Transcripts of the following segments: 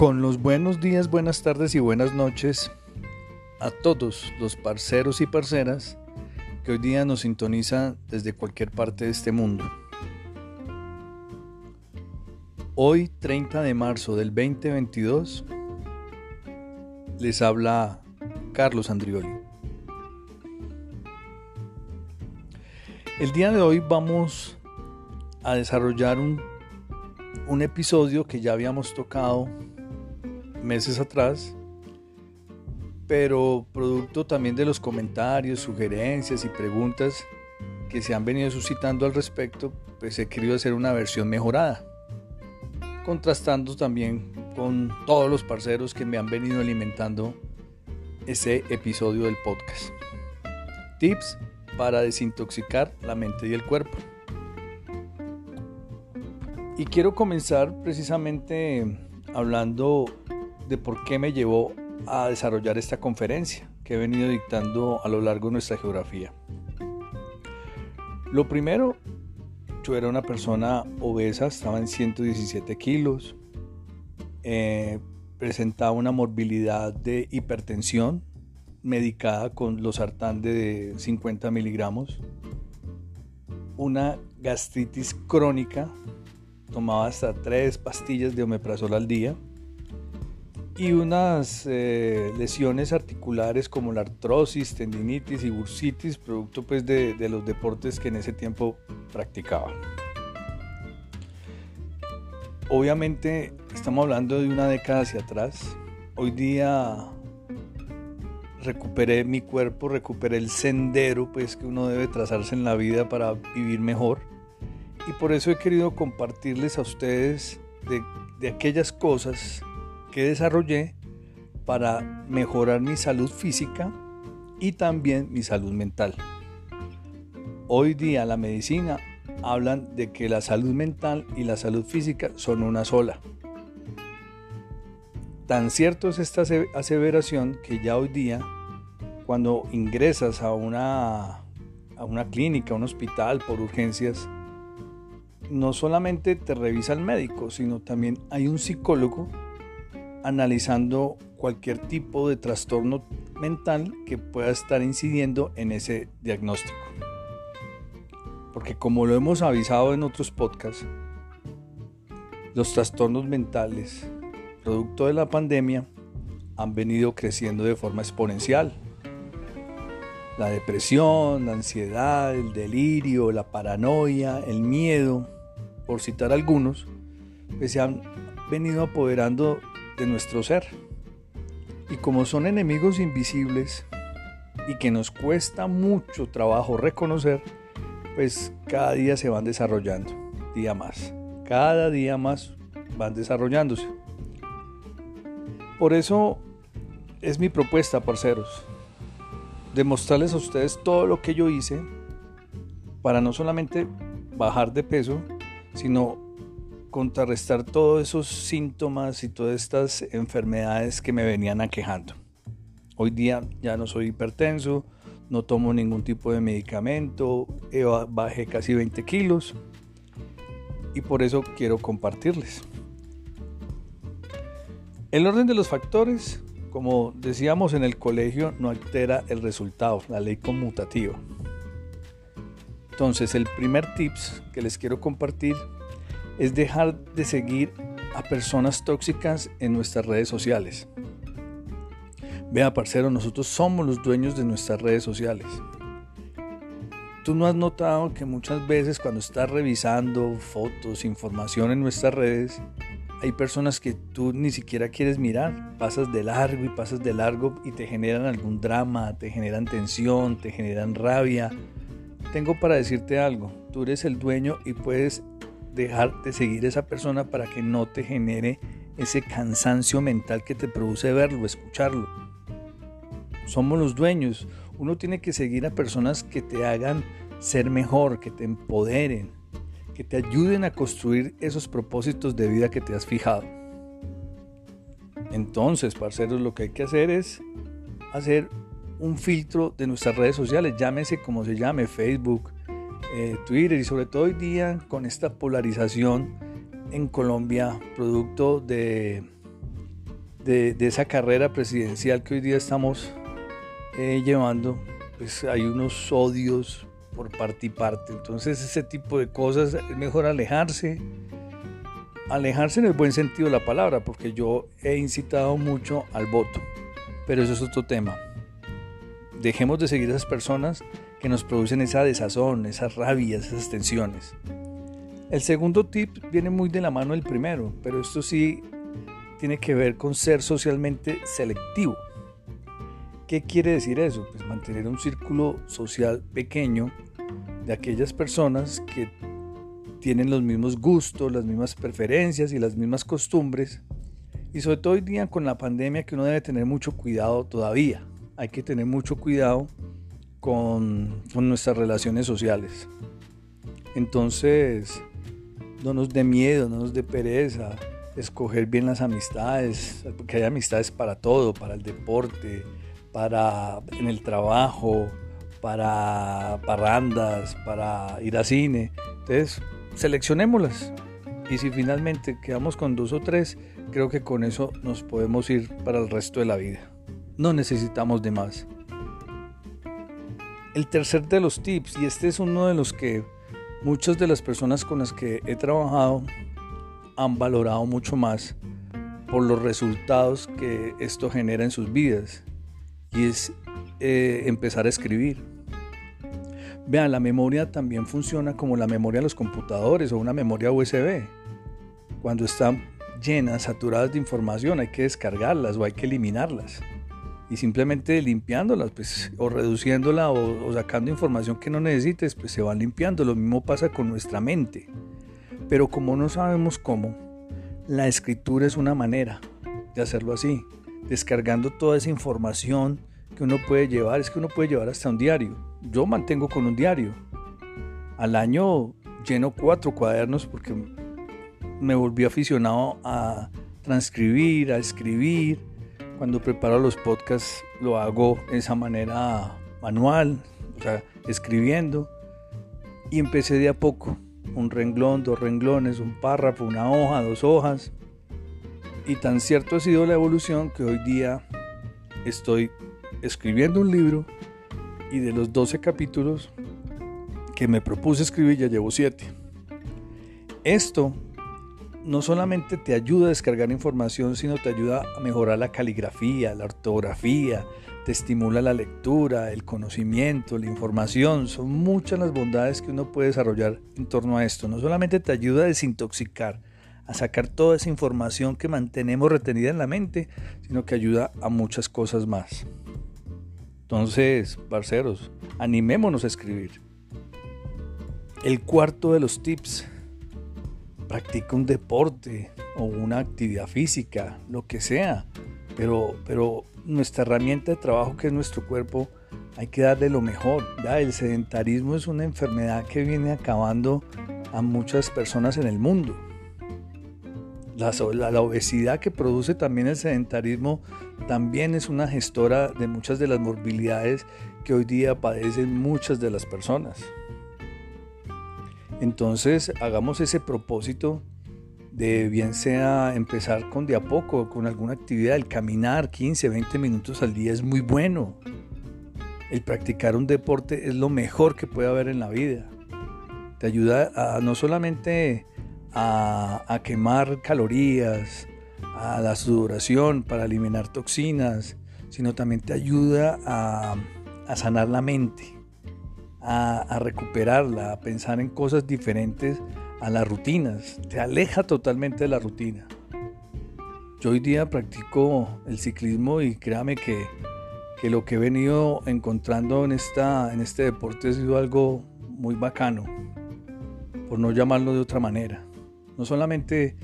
Con los buenos días, buenas tardes y buenas noches a todos los parceros y parceras que hoy día nos sintonizan desde cualquier parte de este mundo. Hoy, 30 de marzo del 2022, les habla Carlos Andrioli. El día de hoy vamos a desarrollar un, un episodio que ya habíamos tocado meses atrás, pero producto también de los comentarios, sugerencias y preguntas que se han venido suscitando al respecto, pues he querido hacer una versión mejorada, contrastando también con todos los parceros que me han venido alimentando ese episodio del podcast. Tips para desintoxicar la mente y el cuerpo. Y quiero comenzar precisamente hablando de por qué me llevó a desarrollar esta conferencia que he venido dictando a lo largo de nuestra geografía. Lo primero, yo era una persona obesa, estaba en 117 kilos, eh, presentaba una morbilidad de hipertensión medicada con los sartán de 50 miligramos, una gastritis crónica, tomaba hasta tres pastillas de omeprazol al día, y unas eh, lesiones articulares como la artrosis, tendinitis y bursitis, producto pues de, de los deportes que en ese tiempo practicaba. Obviamente estamos hablando de una década hacia atrás. Hoy día recuperé mi cuerpo, recuperé el sendero pues que uno debe trazarse en la vida para vivir mejor. Y por eso he querido compartirles a ustedes de, de aquellas cosas que desarrollé para mejorar mi salud física y también mi salud mental. Hoy día la medicina hablan de que la salud mental y la salud física son una sola. Tan cierto es esta aseveración que ya hoy día, cuando ingresas a una, a una clínica, a un hospital por urgencias, no solamente te revisa el médico, sino también hay un psicólogo analizando cualquier tipo de trastorno mental que pueda estar incidiendo en ese diagnóstico. Porque como lo hemos avisado en otros podcasts, los trastornos mentales, producto de la pandemia, han venido creciendo de forma exponencial. La depresión, la ansiedad, el delirio, la paranoia, el miedo, por citar algunos, pues se han venido apoderando de nuestro ser. Y como son enemigos invisibles y que nos cuesta mucho trabajo reconocer, pues cada día se van desarrollando, día más. Cada día más van desarrollándose. Por eso es mi propuesta, parceros, demostrarles a ustedes todo lo que yo hice para no solamente bajar de peso, sino contrarrestar todos esos síntomas y todas estas enfermedades que me venían aquejando. Hoy día ya no soy hipertenso, no tomo ningún tipo de medicamento, bajé casi 20 kilos y por eso quiero compartirles. El orden de los factores, como decíamos en el colegio, no altera el resultado, la ley conmutativa. Entonces, el primer tips que les quiero compartir es dejar de seguir a personas tóxicas en nuestras redes sociales. Vea, parcero, nosotros somos los dueños de nuestras redes sociales. ¿Tú no has notado que muchas veces cuando estás revisando fotos, información en nuestras redes, hay personas que tú ni siquiera quieres mirar? Pasas de largo y pasas de largo y te generan algún drama, te generan tensión, te generan rabia. Tengo para decirte algo, tú eres el dueño y puedes dejar de seguir esa persona para que no te genere ese cansancio mental que te produce verlo, escucharlo. Somos los dueños. Uno tiene que seguir a personas que te hagan ser mejor, que te empoderen, que te ayuden a construir esos propósitos de vida que te has fijado. Entonces, parceros, lo que hay que hacer es hacer un filtro de nuestras redes sociales, llámese como se llame, Facebook, eh, Twitter y sobre todo hoy día con esta polarización en Colombia, producto de de, esa carrera presidencial que hoy día estamos eh, llevando, pues hay unos odios por parte y parte. Entonces ese tipo de cosas es mejor alejarse. Alejarse en el buen sentido de la palabra, porque yo he incitado mucho al voto. Pero eso es otro tema. Dejemos de seguir a esas personas que nos producen esa desazón, esas rabias, esas tensiones. El segundo tip viene muy de la mano del primero, pero esto sí tiene que ver con ser socialmente selectivo. ¿Qué quiere decir eso? Pues mantener un círculo social pequeño de aquellas personas que tienen los mismos gustos, las mismas preferencias y las mismas costumbres. Y sobre todo hoy día con la pandemia que uno debe tener mucho cuidado todavía. Hay que tener mucho cuidado con, nuestras relaciones sociales. Entonces, no nos dé miedo, no nos dé pereza, escoger bien las amistades, porque hay amistades para todo, para el deporte, para en el trabajo, para parrandas, para ir a cine. Entonces, seleccionémoslas. Y si finalmente quedamos con dos o tres, creo que con eso nos podemos ir para el resto de la vida. No necesitamos de más. El tercer de los tips, y este es uno de los que muchas de las personas con las que he trabajado han valorado mucho más por los resultados que esto genera en sus vidas y es eh, empezar a escribir. Vean, la memoria también funciona como la memoria de los computadores o una memoria USB. Cuando están llenas, saturadas de información, hay que descargarlas o hay que eliminarlas. Y simplemente limpiándolas, pues, o reduciéndola o, o sacando información que no necesites, pues se van limpiando. Lo mismo pasa con nuestra mente. Pero como no sabemos cómo, la escritura es una manera de hacerlo así, descargando toda esa información que uno puede llevar. Es que uno puede llevar hasta un diario. Yo mantengo con un diario. Al año lleno cuatro cuadernos porque me volví aficionado a transcribir, a escribir. Cuando preparo los podcasts lo hago de esa manera manual, o sea, escribiendo. Y empecé de a poco un renglón, dos renglones, un párrafo, una hoja, dos hojas. Y tan cierto ha sido la evolución que hoy día estoy escribiendo un libro y de los 12 capítulos que me propuse escribir ya llevo 7. Esto no solamente te ayuda a descargar información, sino te ayuda a mejorar la caligrafía, la ortografía, te estimula la lectura, el conocimiento, la información. Son muchas las bondades que uno puede desarrollar en torno a esto. No solamente te ayuda a desintoxicar, a sacar toda esa información que mantenemos retenida en la mente, sino que ayuda a muchas cosas más. Entonces, parceros, animémonos a escribir. El cuarto de los tips, practica un deporte o una actividad física, lo que sea, pero, pero nuestra herramienta de trabajo que es nuestro cuerpo, hay que darle lo mejor. ¿ya? El sedentarismo es una enfermedad que viene acabando a muchas personas en el mundo. La, la, obesidad que produce también el sedentarismo también es una gestora de muchas de las morbilidades que hoy día padecen muchas de las personas. Entonces hagamos ese propósito de bien sea empezar con de a poco, con alguna actividad, el caminar 15, 20 minutos al día es muy bueno. El practicar un deporte es lo mejor que puede haber en la vida. Te ayuda a, no solamente a, quemar calorías, a la sudoración para eliminar toxinas, sino también te ayuda a, sanar la mente, a recuperarla, a pensar en cosas diferentes a las rutinas, te aleja totalmente de la rutina. Yo hoy día practico el ciclismo y créame que, lo que he venido encontrando en, esta, en este deporte ha sido algo muy bacano, por no llamarlo de otra manera. No solamente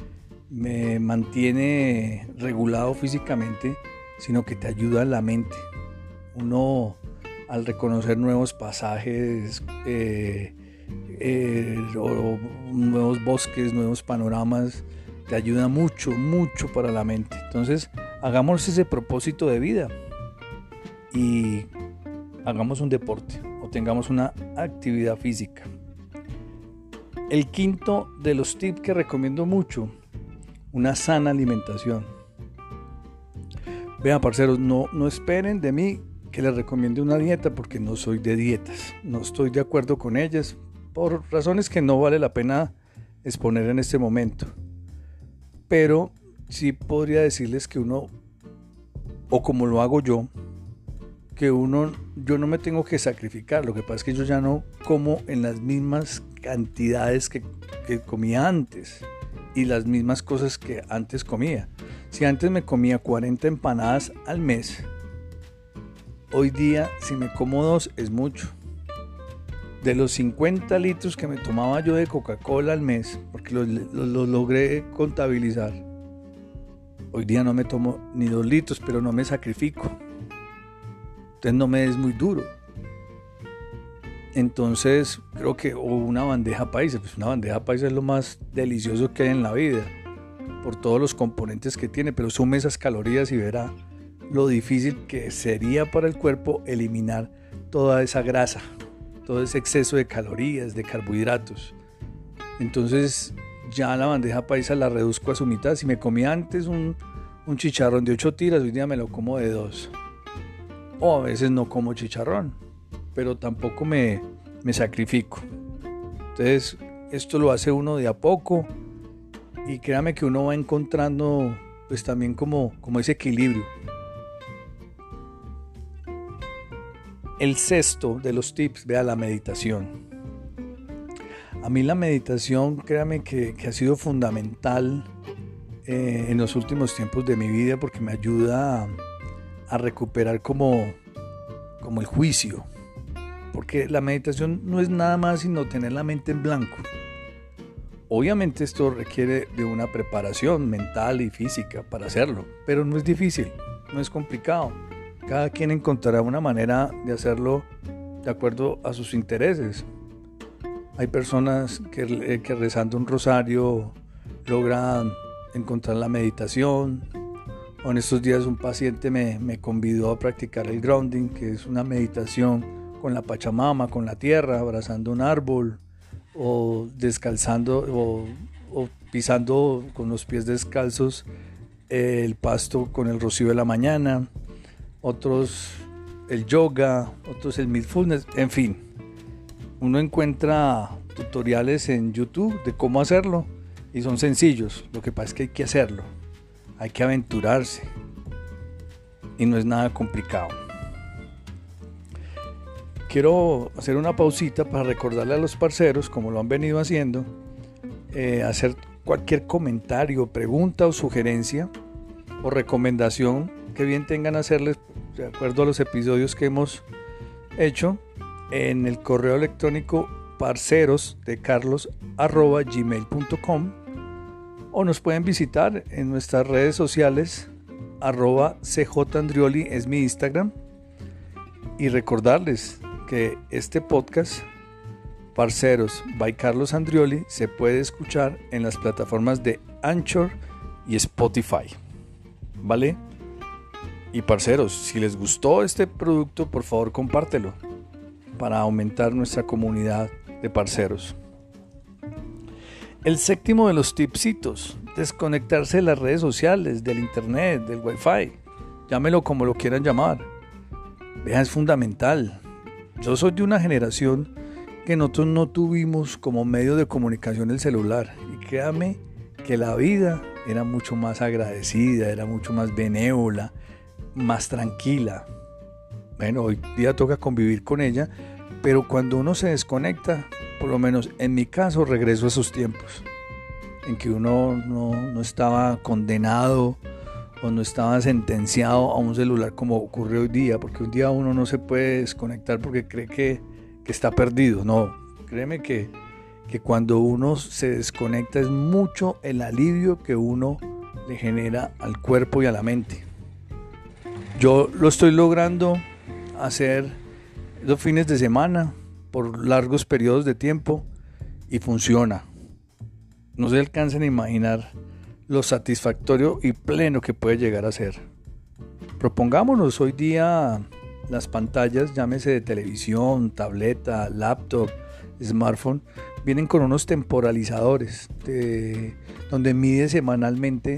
me mantiene regulado físicamente, sino que te ayuda en la mente. Uno al reconocer nuevos pasajes, eh, eh, o nuevos bosques, nuevos panoramas, te ayuda mucho, mucho para la mente. Entonces, hagamos ese propósito de vida y hagamos un deporte o tengamos una actividad física. El quinto de los tips que recomiendo mucho, una sana alimentación. Vean, parceros, no, no esperen de mí que les recomiende una dieta porque no soy de dietas. No estoy de acuerdo con ellas por razones que no vale la pena exponer en este momento. Pero sí podría decirles que uno, o como lo hago yo, que uno, yo no me tengo que sacrificar. Lo que pasa es que yo ya no como en las mismas cantidades que, que comía antes y las mismas cosas que antes comía. Si antes me comía 40 empanadas al mes, hoy día si me como dos es mucho. De los 50 litros que me tomaba yo de Coca-Cola al mes, porque los lo, logré contabilizar, hoy día no me tomo ni dos litros, pero no me sacrifico. Entonces no me es muy duro. Entonces creo que una bandeja paisa, pues una bandeja paisa es lo más delicioso que hay en la vida, por todos los componentes que tiene, pero sume esas calorías y verá lo difícil que sería para el cuerpo eliminar toda esa grasa, todo ese exceso de calorías, de carbohidratos. Entonces ya la bandeja paisa la reduzco a su mitad. Si me comía antes un, un chicharrón de 8 tiras, hoy día me lo como de 2. O a veces no como chicharrón pero tampoco me, me sacrifico. Entonces, esto lo hace uno de a poco y créame que uno va encontrando pues también como, como ese equilibrio. El sexto de los tips, vea la meditación. A mí la meditación, créame que, ha sido fundamental eh, en los últimos tiempos de mi vida porque me ayuda a, a recuperar como, como el juicio, porque la meditación no es nada más sino tener la mente en blanco. Obviamente esto requiere de una preparación mental y física para hacerlo, pero no es difícil, no es complicado. Cada quien encontrará una manera de hacerlo de acuerdo a sus intereses. Hay personas que, eh, que rezando un rosario logran encontrar la meditación. O en estos días un paciente me, me convidó a practicar el grounding, que es una meditación con la Pachamama, con la tierra, abrazando un árbol o descalzando o, pisando con los pies descalzos el pasto con el rocío de la mañana, otros el yoga, otros el mindfulness, en fin. Uno encuentra tutoriales en YouTube de cómo hacerlo y son sencillos. Lo que pasa es que hay que hacerlo, hay que aventurarse y no es nada complicado quiero hacer una pausita para recordarle a los parceros, como lo han venido haciendo, eh, hacer cualquier comentario, pregunta o sugerencia o recomendación que bien tengan hacerles de acuerdo a los episodios que hemos hecho en el correo electrónico parceros de carlos gmail.com o nos pueden visitar en nuestras redes sociales arroba cjandrioli es mi Instagram y recordarles que este podcast, Parceros by Carlos Andrioli, se puede escuchar en las plataformas de Anchor y Spotify. ¿Vale? Y parceros, si les gustó este producto, por favor compártelo para aumentar nuestra comunidad de parceros. El séptimo de los tipsitos, desconectarse de las redes sociales, del internet, del wifi, llámelo como lo quieran llamar. Vean, es fundamental. Yo soy de una generación que nosotros no tuvimos como medio de comunicación el celular. Y créame que la vida era mucho más agradecida, era mucho más benévola, más tranquila. Bueno, hoy día toca convivir con ella, pero cuando uno se desconecta, por lo menos en mi caso, regreso a esos tiempos, en que uno no, no estaba condenado no estaba sentenciado a un celular como ocurre hoy día, porque un día uno no se puede desconectar porque cree que, que está perdido. No, créeme que, que cuando uno se desconecta es mucho el alivio que uno le genera al cuerpo y a la mente. Yo lo estoy logrando hacer los fines de semana por largos periodos de tiempo y funciona. No se alcanzan a imaginar lo satisfactorio y pleno que puede llegar a ser. Propongámonos hoy día las pantallas, llámese de televisión, tableta, laptop, smartphone, vienen con unos temporalizadores donde mide semanalmente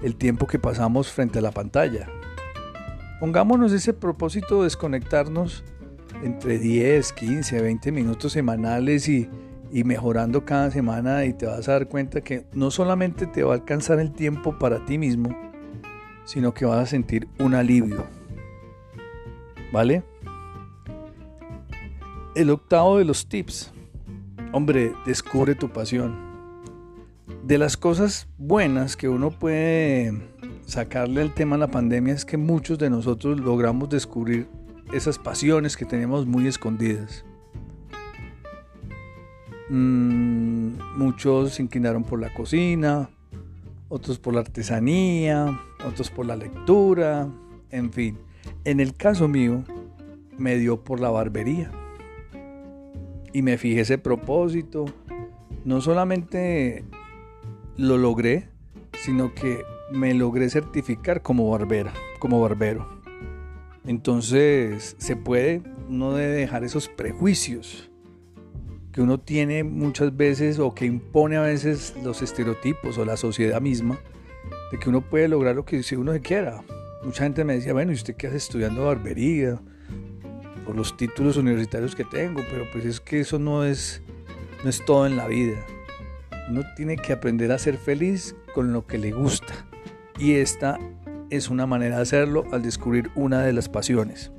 el tiempo que pasamos frente a la pantalla. Pongámonos ese propósito de desconectarnos entre 10, 15, 20 minutos semanales y, y mejorando cada semana y te vas a dar cuenta que no solamente te va a alcanzar el tiempo para ti mismo, sino que vas a sentir un alivio. ¿Vale? El octavo de los tips. Hombre, descubre tu pasión. De las cosas buenas que uno puede sacarle al tema de la pandemia es que muchos de nosotros logramos descubrir esas pasiones que tenemos muy escondidas. Mm, muchos se inclinaron por la cocina, otros por la artesanía, otros por la lectura, en fin. En el caso mío, me dio por la barbería. Y me fijé ese propósito. No solamente lo logré, sino que me logré certificar como barbera, como barbero. Entonces, se puede, uno debe dejar esos prejuicios que uno tiene muchas veces o que impone a veces los estereotipos o la sociedad misma de que uno puede lograr lo que si uno se quiera. Mucha gente me decía, bueno, ¿y usted qué hace estudiando barbería? Por los títulos universitarios que tengo, pero pues es que eso no es, no es todo en la vida. Uno tiene que aprender a ser feliz con lo que le gusta. Y esta es una manera de hacerlo al descubrir una de las pasiones.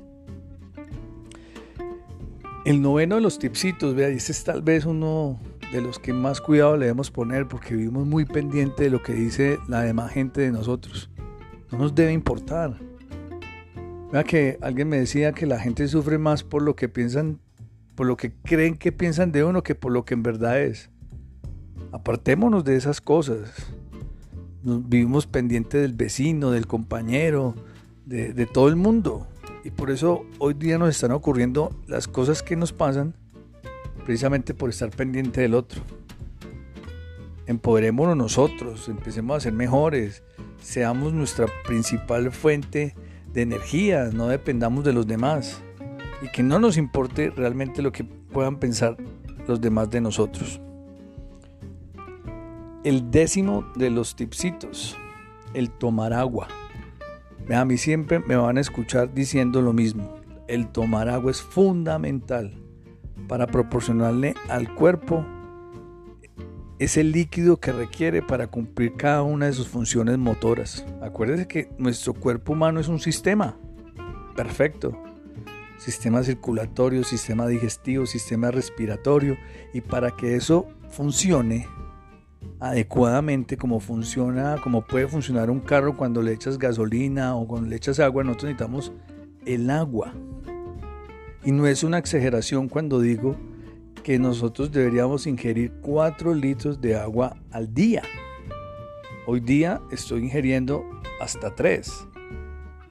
El noveno de los tipsitos, vea, este es tal vez uno de los que más cuidado le debemos poner porque vivimos muy pendiente de lo que dice la demás gente de nosotros. No nos debe importar. Vea que alguien me decía que la gente sufre más por lo que piensan, por lo que creen que piensan de uno que por lo que en verdad es. Apartémonos de esas cosas. Nos vivimos pendiente del vecino, del compañero, de, de todo el mundo. Y por eso hoy día nos están ocurriendo las cosas que nos pasan precisamente por estar pendiente del otro. Empoderémonos nosotros, empecemos a ser mejores, seamos nuestra principal fuente de energía, no dependamos de los demás y que no nos importe realmente lo que puedan pensar los demás de nosotros. El décimo de los tipsitos, el tomar agua. A mí siempre me van a escuchar diciendo lo mismo. El tomar agua es fundamental para proporcionarle al cuerpo ese líquido que requiere para cumplir cada una de sus funciones motoras. Acuérdese que nuestro cuerpo humano es un sistema perfecto. Sistema circulatorio, sistema digestivo, sistema respiratorio. Y para que eso funcione, adecuadamente como funciona, como puede funcionar un carro cuando le echas gasolina o cuando le echas agua, nosotros necesitamos el agua. Y no es una exageración cuando digo que nosotros deberíamos ingerir 4 litros de agua al día. Hoy día estoy ingiriendo hasta 3.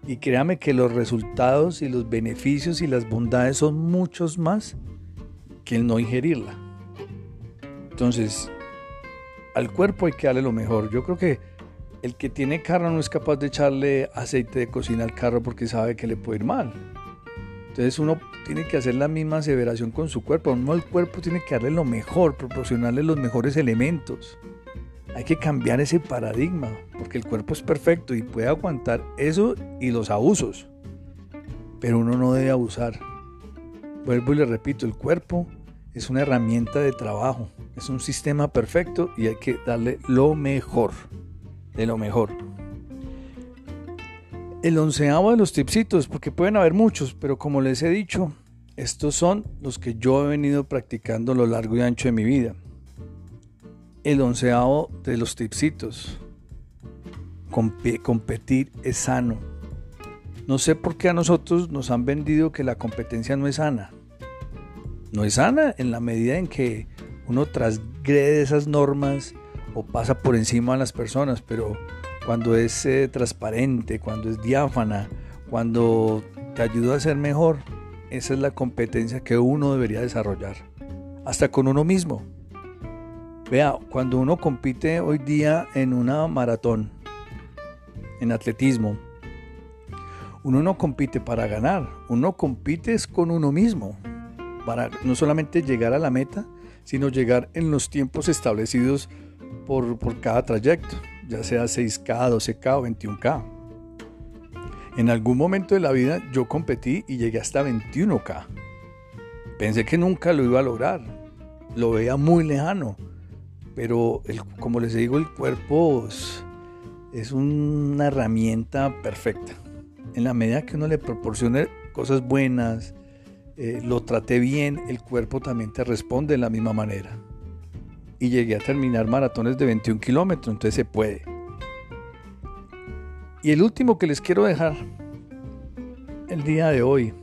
Y créame que los resultados y los beneficios y las bondades son muchos más que el no ingerirla. Entonces, al cuerpo hay que darle lo mejor. Yo creo que el que tiene carro no es capaz de echarle aceite de cocina al carro porque sabe que le puede ir mal. Entonces uno tiene que hacer la misma aseveración con su cuerpo. Uno al cuerpo tiene que darle lo mejor, proporcionarle los mejores elementos. Hay que cambiar ese paradigma porque el cuerpo es perfecto y puede aguantar eso y los abusos. Pero uno no debe abusar. Vuelvo y le repito, el cuerpo es una herramienta de trabajo, es un sistema perfecto y hay que darle lo mejor, de lo mejor. El onceavo de los tipsitos, porque pueden haber muchos, pero como les he dicho, estos son los que yo he venido practicando a lo largo y ancho de mi vida. El onceavo de los tipsitos, competir es sano. No sé por qué a nosotros nos han vendido que la competencia no es sana no es sana en la medida en que uno transgrede esas normas o pasa por encima de las personas, pero cuando es eh, transparente, cuando es diáfana, cuando te ayuda a ser mejor, esa es la competencia que uno debería desarrollar, hasta con uno mismo. Vea, cuando uno compite hoy día en una maratón, en atletismo, uno no compite para ganar, uno compite con uno mismo para no solamente llegar a la meta, sino llegar en los tiempos establecidos por, cada trayecto, ya sea 6K, 12K o 21K. En algún momento de la vida yo competí y llegué hasta 21K. Pensé que nunca lo iba a lograr. Lo veía muy lejano. Pero como les digo, el cuerpo es, una herramienta perfecta. En la medida que uno le proporcione cosas buenas, eh, lo trate bien, el cuerpo también te responde de la misma manera. Y llegué a terminar maratones de 21 kilómetros, entonces se puede. Y el último que les quiero dejar el día de hoy,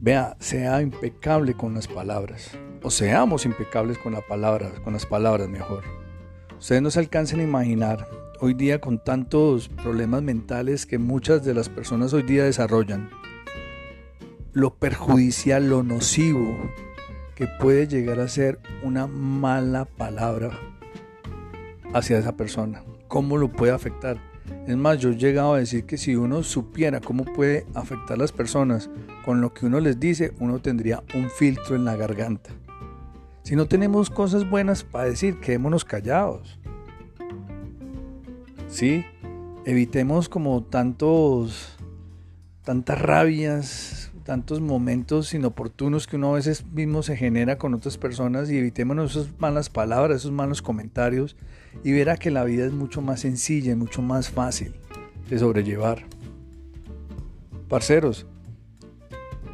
vea, sea impecable con las palabras, o seamos impecables con, la palabra, con las palabras mejor. Ustedes no se alcancen a imaginar hoy día con tantos problemas mentales que muchas de las personas hoy día desarrollan, lo perjudicial, lo nocivo que puede llegar a ser una mala palabra hacia esa persona, cómo lo puede afectar. Es más, yo he llegado a decir que si uno supiera cómo puede afectar a las personas con lo que uno les dice, uno tendría un filtro en la garganta. Si no tenemos cosas buenas para decir, quedémonos callados. Sí, evitemos como tantos, tantas rabias, tantos momentos inoportunos que uno a veces mismo se genera con otras personas y evitémonos esas malas palabras, esos malos comentarios y verá que la vida es mucho más sencilla y mucho más fácil de sobrellevar. Parceros,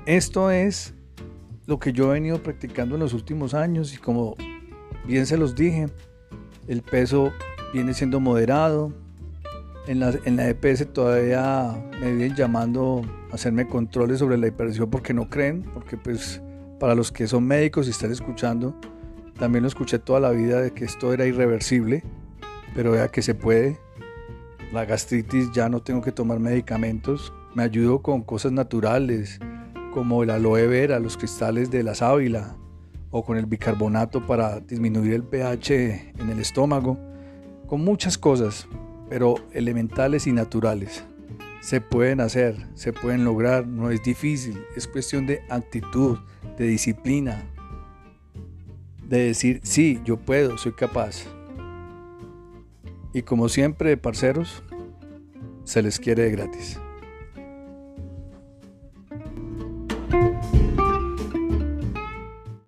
esto es lo que yo he venido practicando en los últimos años y como bien se los dije, el peso viene siendo moderado. En la, en la EPS todavía me vienen llamando hacerme controles sobre la hipertensión porque no creen, porque pues para los que son médicos y están escuchando, también lo escuché toda la vida de que esto era irreversible, pero vea que se puede. La gastritis ya no tengo que tomar medicamentos, me ayudo con cosas naturales como el aloe vera, los cristales de la sábila o con el bicarbonato para disminuir el pH en el estómago, con muchas cosas, pero elementales y naturales se pueden hacer, se pueden lograr, no es difícil, es cuestión de actitud, de disciplina, de decir, sí, yo puedo, soy capaz. Y como siempre, parceros, se les quiere de gratis.